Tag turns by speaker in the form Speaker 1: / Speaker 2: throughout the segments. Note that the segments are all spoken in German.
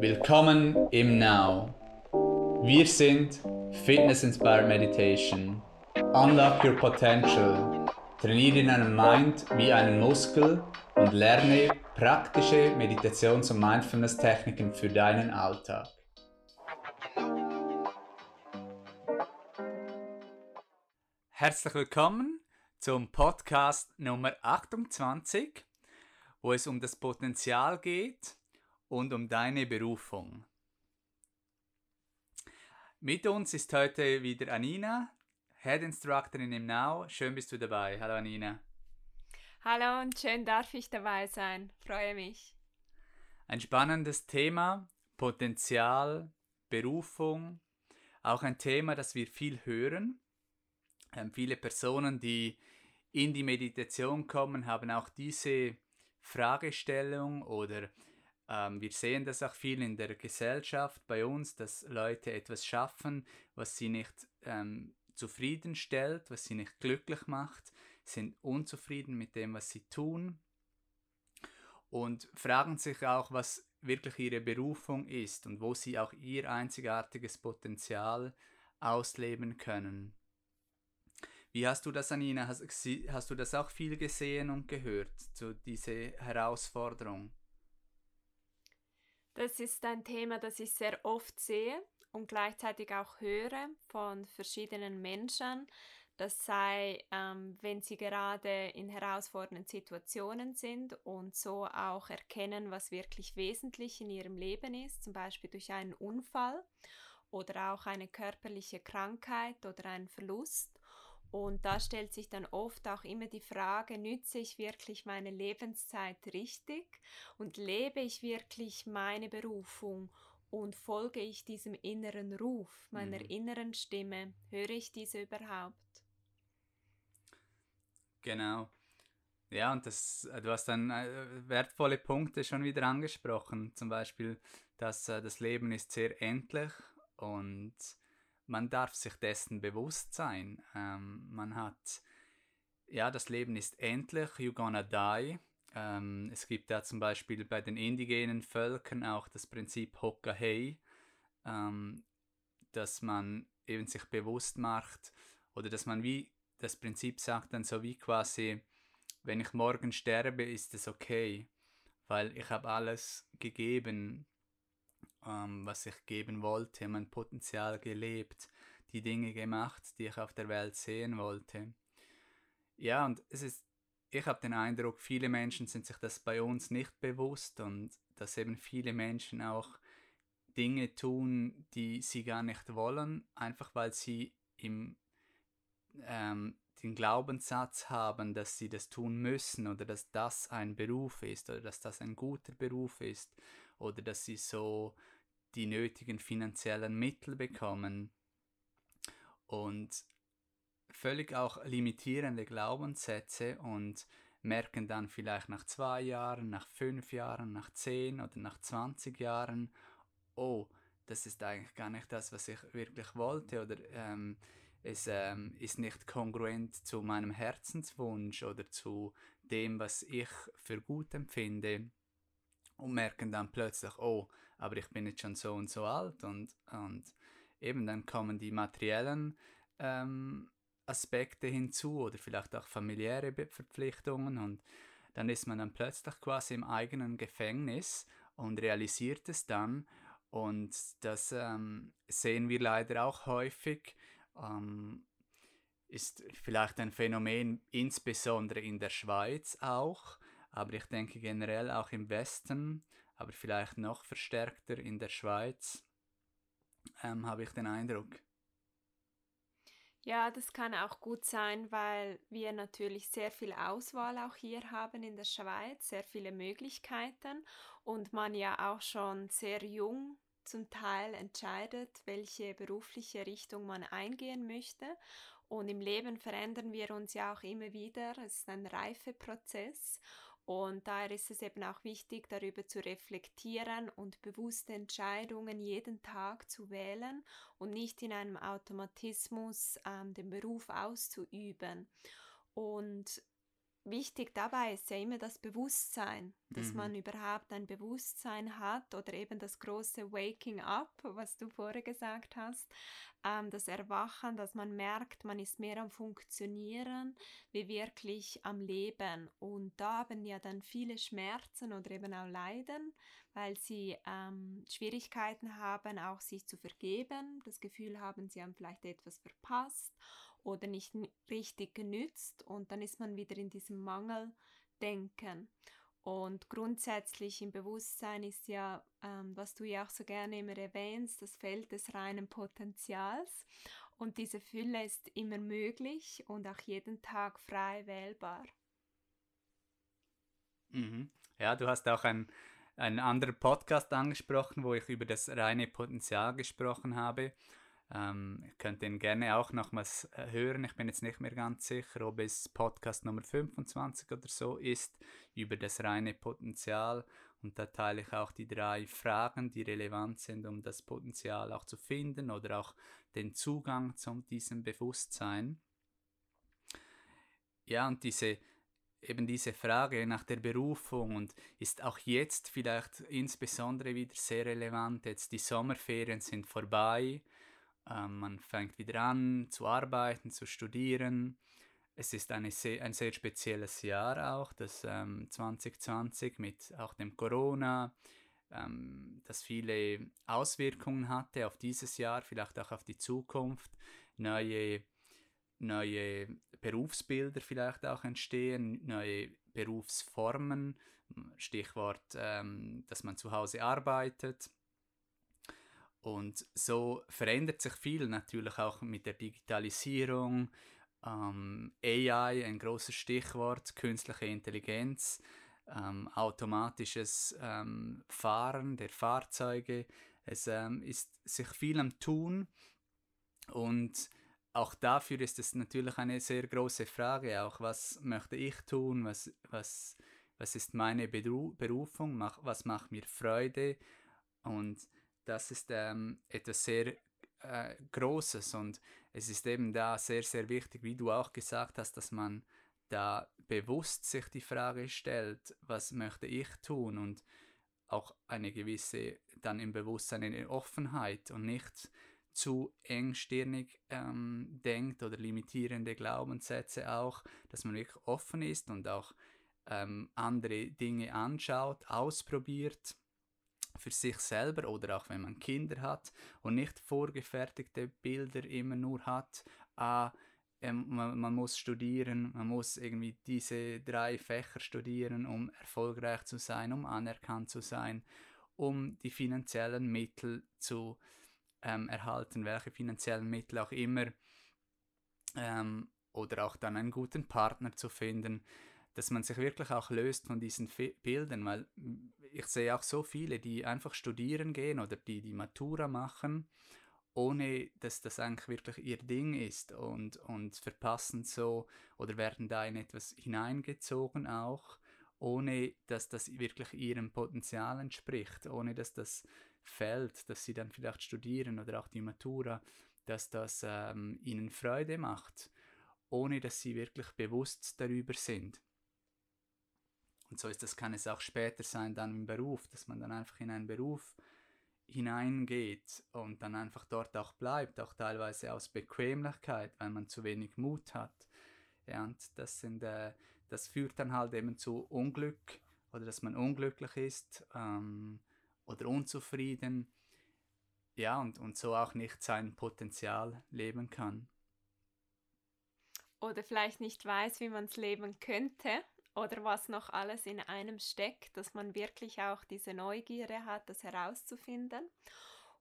Speaker 1: Willkommen im Now. Wir sind Fitness Inspired Meditation. Unlock your potential. Trainiere deinen Mind wie einen Muskel und lerne praktische Meditations- und Mindfulness-Techniken für deinen Alltag. Herzlich willkommen zum Podcast Nummer 28, wo es um das Potenzial geht und um deine Berufung. Mit uns ist heute wieder Anina, Head Instructorin im Now. Schön bist du dabei. Hallo Anina.
Speaker 2: Hallo und schön darf ich dabei sein. Freue mich.
Speaker 1: Ein spannendes Thema, Potenzial, Berufung. Auch ein Thema, das wir viel hören. Ähm, viele Personen, die in die Meditation kommen, haben auch diese Fragestellung oder ähm, wir sehen das auch viel in der Gesellschaft bei uns, dass Leute etwas schaffen, was sie nicht ähm, zufriedenstellt, was sie nicht glücklich macht, sind unzufrieden mit dem, was sie tun und fragen sich auch, was wirklich ihre Berufung ist und wo sie auch ihr einzigartiges Potenzial ausleben können. Wie hast du das, Anina? Hast, hast du das auch viel gesehen und gehört, zu dieser Herausforderung?
Speaker 2: Das ist ein Thema, das ich sehr oft sehe und gleichzeitig auch höre von verschiedenen Menschen. Das sei, ähm, wenn sie gerade in herausfordernden Situationen sind und so auch erkennen, was wirklich wesentlich in ihrem Leben ist, zum Beispiel durch einen Unfall oder auch eine körperliche Krankheit oder einen Verlust und da stellt sich dann oft auch immer die Frage, nütze ich wirklich meine Lebenszeit richtig und lebe ich wirklich meine Berufung und folge ich diesem inneren Ruf, meiner mhm. inneren Stimme, höre ich diese überhaupt?
Speaker 1: Genau. Ja, und das, äh, du hast dann äh, wertvolle Punkte schon wieder angesprochen. Zum Beispiel, dass äh, das Leben ist sehr endlich und man darf sich dessen bewusst sein. Ähm, man hat, ja, das Leben ist endlich, you're gonna die. Ähm, es gibt da zum Beispiel bei den indigenen Völkern auch das Prinzip Hokkahei, ähm, dass man eben sich bewusst macht oder dass man wie das Prinzip sagt dann so wie quasi, wenn ich morgen sterbe, ist es okay, weil ich habe alles gegeben, ähm, was ich geben wollte, mein Potenzial gelebt, die Dinge gemacht, die ich auf der Welt sehen wollte. Ja, und es ist, ich habe den Eindruck, viele Menschen sind sich das bei uns nicht bewusst und dass eben viele Menschen auch Dinge tun, die sie gar nicht wollen, einfach weil sie im ähm, den Glaubenssatz haben, dass sie das tun müssen oder dass das ein Beruf ist oder dass das ein guter Beruf ist oder dass sie so die nötigen finanziellen Mittel bekommen. Und völlig auch limitierende Glaubenssätze und merken dann vielleicht nach zwei Jahren, nach fünf Jahren, nach zehn oder nach 20 Jahren, oh, das ist eigentlich gar nicht das, was ich wirklich wollte oder ähm, es ähm, ist nicht kongruent zu meinem Herzenswunsch oder zu dem, was ich für gut empfinde. Und merken dann plötzlich, oh, aber ich bin jetzt schon so und so alt und, und eben dann kommen die materiellen ähm, Aspekte hinzu oder vielleicht auch familiäre Verpflichtungen und dann ist man dann plötzlich quasi im eigenen Gefängnis und realisiert es dann und das ähm, sehen wir leider auch häufig, ähm, ist vielleicht ein Phänomen insbesondere in der Schweiz auch, aber ich denke generell auch im Westen, aber vielleicht noch verstärkter in der Schweiz, ähm, habe ich den Eindruck.
Speaker 2: Ja, das kann auch gut sein, weil wir natürlich sehr viel Auswahl auch hier haben in der Schweiz, sehr viele Möglichkeiten und man ja auch schon sehr jung zum Teil entscheidet, welche berufliche Richtung man eingehen möchte. Und im Leben verändern wir uns ja auch immer wieder. Es ist ein Reifeprozess und daher ist es eben auch wichtig, darüber zu reflektieren und bewusste Entscheidungen jeden Tag zu wählen und nicht in einem Automatismus ähm, den Beruf auszuüben. Und wichtig dabei ist ja immer das Bewusstsein, dass
Speaker 1: Mhm.
Speaker 2: man überhaupt ein Bewusstsein hat oder eben das große Waking Up, was du vorher gesagt hast, ähm, das Erwachen, dass man merkt, man ist mehr am Funktionieren wie wirklich am Leben. Und da haben ja dann viele Schmerzen oder eben auch Leiden, weil sie ähm, Schwierigkeiten haben, auch sich zu vergeben, das Gefühl haben, sie haben vielleicht etwas verpasst oder nicht richtig genützt und dann ist man wieder in diesem Mangeldenken. Und grundsätzlich im Bewusstsein ist ja, ähm, was du ja auch so gerne immer erwähnst, das Feld des reinen Potenzials. Und diese Fülle ist immer möglich und auch jeden Tag frei wählbar.
Speaker 1: Mhm. Ja, du hast auch ein, einen anderen Podcast angesprochen, wo ich über das reine Potenzial gesprochen habe. Ähm, ihr könnt den gerne auch nochmals äh, hören. Ich bin jetzt nicht mehr ganz sicher, ob es Podcast Nummer 25 oder so ist, über das reine Potenzial. Und da teile ich auch die drei Fragen, die relevant sind, um das Potenzial auch zu finden oder auch den Zugang zu diesem Bewusstsein. Ja, und diese, eben diese Frage nach der Berufung und ist auch jetzt vielleicht insbesondere wieder sehr relevant. Jetzt die Sommerferien sind vorbei, ähm, man fängt wieder an zu arbeiten, zu studieren. Es ist eine sehr, ein sehr spezielles Jahr auch, das ähm, 2020 mit auch dem Corona, ähm, das viele Auswirkungen hatte auf dieses Jahr, vielleicht auch auf die Zukunft, neue neue Berufsbilder vielleicht auch entstehen, neue Berufsformen, Stichwort, ähm, dass man zu Hause arbeitet. Und so verändert sich viel natürlich auch mit der Digitalisierung, ähm, AI, ein großes Stichwort, künstliche Intelligenz, ähm, automatisches ähm, Fahren der Fahrzeuge. Es ähm, ist sich viel am Tun. Und auch dafür ist es natürlich eine sehr große Frage, auch was möchte ich tun, was, was, was ist meine Beru Berufung, mach, was macht mir Freude? Und das ist ähm, etwas sehr äh, Großes und es ist eben da sehr, sehr wichtig, wie du auch gesagt hast, dass man da bewusst sich die Frage stellt, was möchte ich tun und auch eine gewisse, dann im Bewusstsein eine Offenheit und nicht zu engstirnig ähm, denkt oder limitierende Glaubenssätze auch, dass man wirklich offen ist und auch ähm, andere Dinge anschaut, ausprobiert für sich selber oder auch wenn man Kinder hat und nicht vorgefertigte Bilder immer nur hat, ah, ähm, man, man, muss studieren, man muss irgendwie diese drei Fächer studieren, um erfolgreich zu sein, um anerkannt zu sein, um die finanziellen Mittel zu ähm, erhalten, welche finanziellen Mittel auch immer, ähm, oder auch dann einen guten Partner zu finden, dass man sich wirklich auch löst von diesen Fe Bildern, weil ich sehe auch so viele, die einfach studieren gehen oder die die Matura machen, ohne dass das eigentlich wirklich ihr Ding ist und, und verpassen so oder werden da in etwas hineingezogen auch, ohne dass das wirklich ihrem Potenzial entspricht, ohne dass das Feld, dass sie dann vielleicht studieren oder auch die Matura, dass das ähm, ihnen Freude macht, ohne dass sie wirklich bewusst darüber sind. Und so ist das, kann es auch später sein, dann im Beruf, dass man dann einfach in einen Beruf hineingeht und dann einfach dort auch bleibt, auch teilweise aus Bequemlichkeit, weil man zu wenig Mut hat. Ja, und das sind, äh, das führt dann halt eben zu Unglück oder dass man unglücklich ist ähm, oder unzufrieden. Ja, und, und so auch nicht sein Potenzial leben kann.
Speaker 2: Oder vielleicht nicht weiß, wie man es leben könnte oder was noch alles in einem steckt, dass man wirklich auch diese Neugierde hat, das herauszufinden.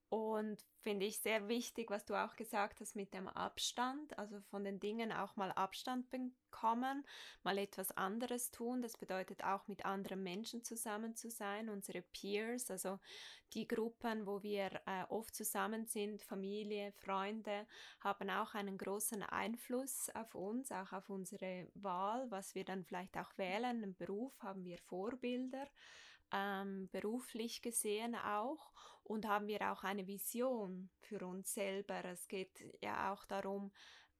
Speaker 2: Und finde ich sehr wichtig, was du auch gesagt hast mit dem Abstand, also von den Dingen auch mal Abstand bekommen, mal etwas anderes tun. Das bedeutet auch mit anderen Menschen zusammen zu sein, unsere Peers, also die Gruppen, wo wir äh, oft zusammen sind, Familie, Freunde, haben auch einen großen Einfluss auf uns, auch auf unsere Wahl, was wir dann vielleicht auch wählen. Im Beruf haben wir Vorbilder. Ähm, beruflich gesehen auch und haben wir auch eine Vision für uns selber. Es geht ja auch darum,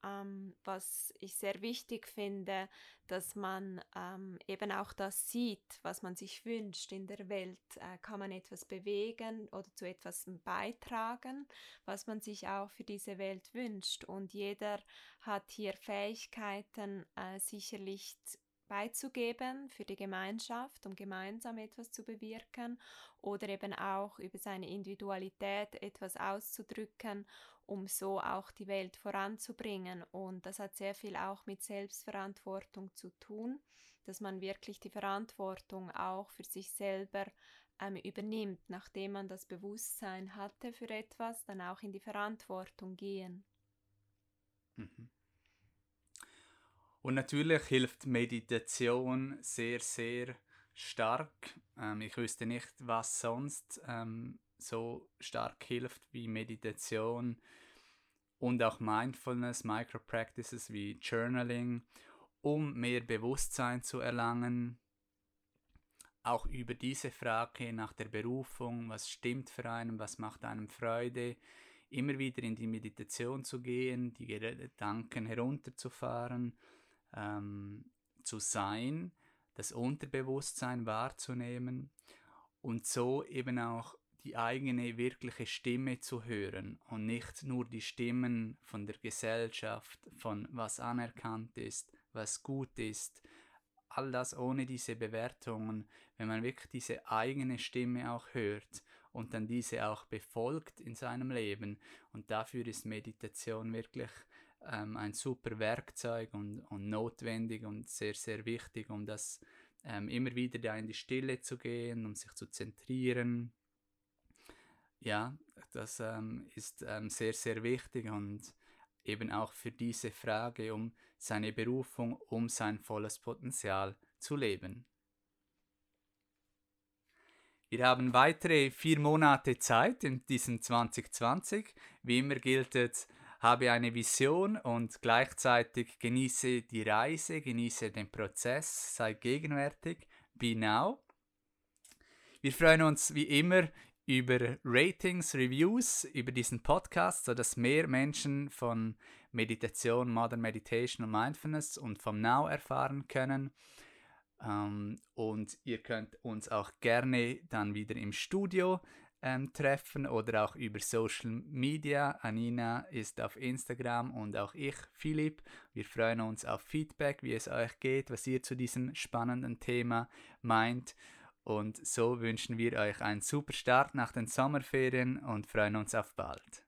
Speaker 2: ähm, was ich sehr wichtig finde, dass man ähm, eben auch das sieht, was man sich wünscht in der Welt. Äh, kann man etwas bewegen oder zu etwas beitragen, was man sich auch für diese Welt wünscht. Und jeder hat hier Fähigkeiten äh, sicherlich beizugeben für die Gemeinschaft, um gemeinsam etwas zu bewirken oder eben auch über seine Individualität etwas auszudrücken um so auch die Welt voranzubringen. Und das hat sehr viel auch mit Selbstverantwortung zu tun, dass man wirklich die Verantwortung auch für sich selber ähm, übernimmt, nachdem man das Bewusstsein hatte für etwas, dann auch in die Verantwortung gehen.
Speaker 1: Mhm. Und natürlich hilft Meditation sehr, sehr stark. Ähm, ich wüsste nicht, was sonst ähm, so stark hilft wie Meditation und auch Mindfulness, Micro-Practices wie Journaling, um mehr Bewusstsein zu erlangen. Auch über diese Frage nach der Berufung, was stimmt für einen, was macht einem Freude, immer wieder in die Meditation zu gehen, die Gedanken herunterzufahren, ähm, zu sein, das Unterbewusstsein wahrzunehmen und so eben auch die eigene wirkliche Stimme zu hören und nicht nur die Stimmen von der Gesellschaft, von was anerkannt ist, was gut ist, all das ohne diese Bewertungen, wenn man wirklich diese eigene Stimme auch hört und dann diese auch befolgt in seinem Leben. Und dafür ist Meditation wirklich ähm, ein super Werkzeug und, und, notwendig und sehr, sehr wichtig, um das ähm, immer wieder da in die Stille zu gehen, um sich zu zentrieren, ja, das ähm, ist ähm, sehr, sehr wichtig und eben auch für diese Frage um seine Berufung, um sein volles Potenzial zu leben. Wir haben weitere vier Monate Zeit in diesem 2020. Wie immer gilt es, habe eine Vision und gleichzeitig genieße die Reise, genieße den Prozess, sei gegenwärtig, be now. Wir freuen uns wie immer über Ratings, Reviews, über diesen Podcast, sodass mehr Menschen von Meditation, Modern Meditation und Mindfulness und vom Now erfahren können. Ähm, und ihr könnt uns auch gerne dann wieder im Studio ähm, treffen oder auch über Social Media. Anina ist auf Instagram und auch ich, Philipp. Wir freuen uns auf Feedback, wie es euch geht, was ihr zu diesem spannenden Thema meint. Und so wünschen wir euch einen super Start nach den Sommerferien und freuen uns auf bald.